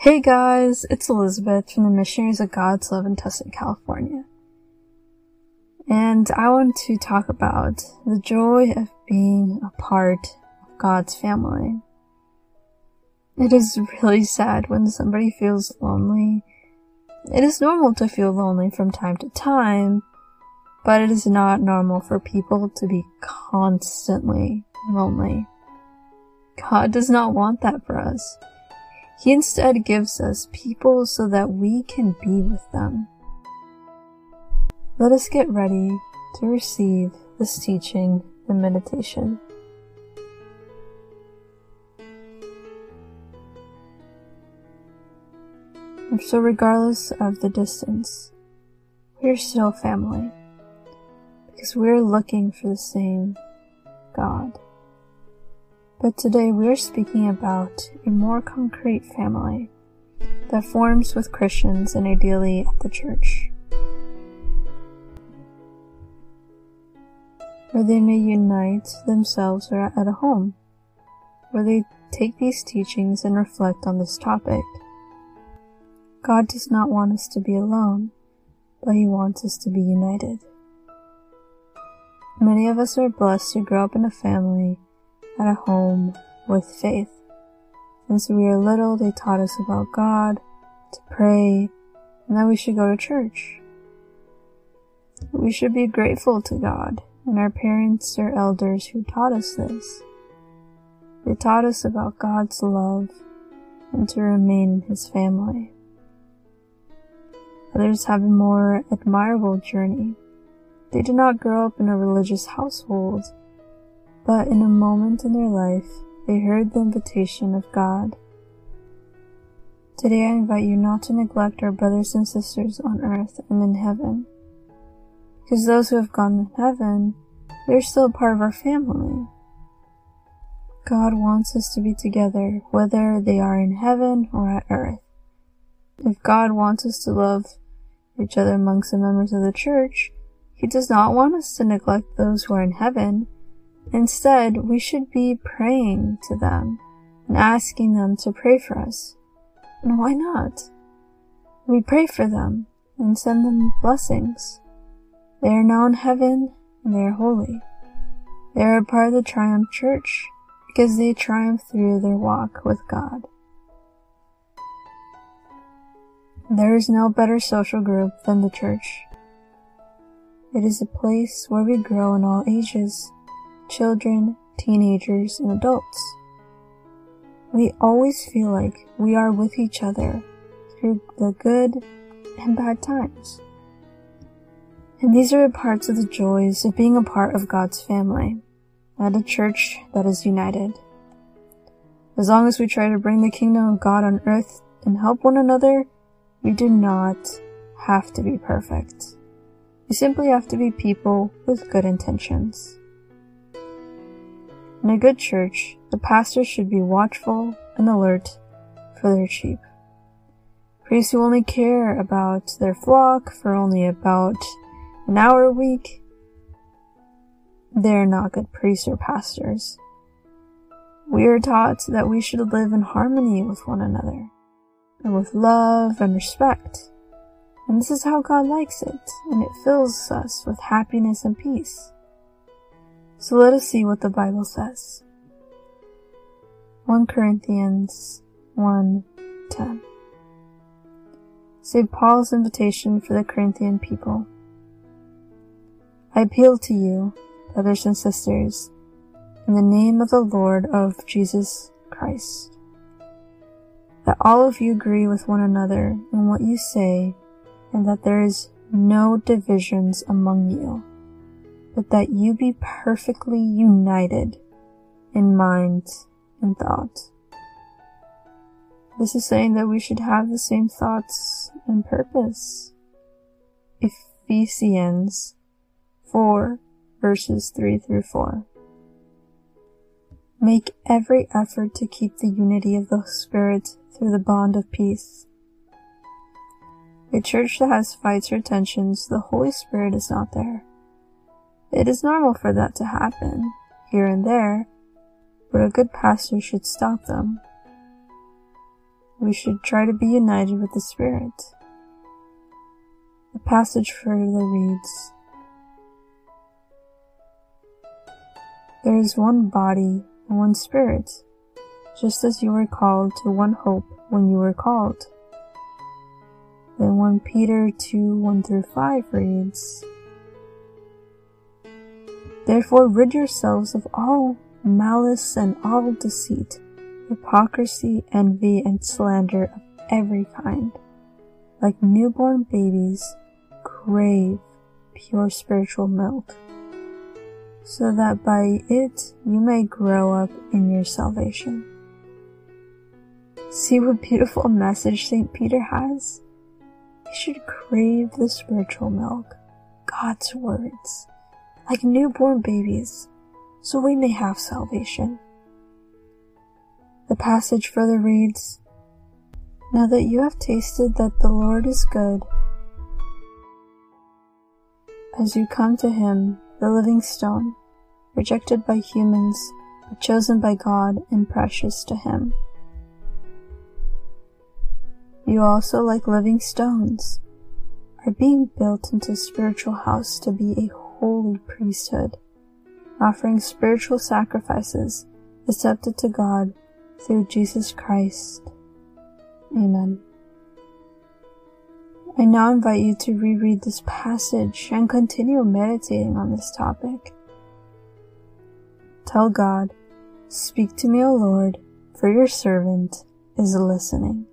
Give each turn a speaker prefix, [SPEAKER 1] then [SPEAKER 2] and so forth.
[SPEAKER 1] Hey guys, it's Elizabeth from the Missionaries of God's Love in Tustin, California. And I want to talk about the joy of being a part of God's family. It is really sad when somebody feels lonely. It is normal to feel lonely from time to time, but it is not normal for people to be constantly lonely. God does not want that for us. He instead gives us people so that we can be with them. Let us get ready to receive this teaching and meditation. So regardless of the distance, we're still family because we're looking for the same God. But today we're speaking about a more concrete family that forms with Christians and ideally at the church. Where they may unite themselves or at a home, where they take these teachings and reflect on this topic. God does not want us to be alone, but He wants us to be united. Many of us are blessed to grow up in a family at a home with faith. Since we were little, they taught us about God, to pray, and that we should go to church. We should be grateful to God and our parents or elders who taught us this. They taught us about God's love and to remain in His family. Others have a more admirable journey. They did not grow up in a religious household, but in a moment in their life, they heard the invitation of God. Today I invite you not to neglect our brothers and sisters on earth and in heaven. Because those who have gone to heaven, they're still part of our family. God wants us to be together, whether they are in heaven or at earth. If God wants us to love each other amongst the members of the church, He does not want us to neglect those who are in heaven Instead, we should be praying to them and asking them to pray for us. And why not? We pray for them and send them blessings. They are now in heaven and they are holy. They are a part of the Triumph Church because they triumph through their walk with God. There is no better social group than the church. It is a place where we grow in all ages children, teenagers, and adults. We always feel like we are with each other through the good and bad times. And these are parts of the joys of being a part of God's family, at a church that is united. As long as we try to bring the kingdom of God on earth and help one another, we do not have to be perfect. We simply have to be people with good intentions. In a good church, the pastor should be watchful and alert for their sheep. Priests who only care about their flock for only about an hour a week, they're not good priests or pastors. We are taught that we should live in harmony with one another, and with love and respect. And this is how God likes it, and it fills us with happiness and peace. So let us see what the Bible says. 1 Corinthians 1:10 St. Paul's invitation for the Corinthian people. I appeal to you, brothers and sisters, in the name of the Lord of Jesus Christ, that all of you agree with one another in what you say, and that there is no divisions among you but that you be perfectly united in mind and thought. This is saying that we should have the same thoughts and purpose. Ephesians 4 verses 3 through 4. Make every effort to keep the unity of the Spirit through the bond of peace. A church that has fights or tensions, the Holy Spirit is not there. It is normal for that to happen, here and there, but a good pastor should stop them. we should try to be united with the Spirit. The passage further reads, There is one body and one Spirit, just as you were called to one hope when you were called. Then 1 Peter 2 1 through 5 reads, Therefore rid yourselves of all malice and all deceit, hypocrisy, envy, and slander of every kind. Like newborn babies, crave pure spiritual milk, so that by it you may grow up in your salvation. See what beautiful message St. Peter has? You should crave the spiritual milk, God's words like newborn babies, so we may have salvation. The passage further reads, Now that you have tasted that the Lord is good, as you come to him, the living stone, rejected by humans, but chosen by God and precious to him. You also, like living stones, are being built into spiritual house to be a holy priesthood, offering spiritual sacrifices accepted to God through Jesus Christ. Amen. I now invite you to reread this passage and continue meditating on this topic. Tell God, Speak to me, O Lord, for your servant is listening.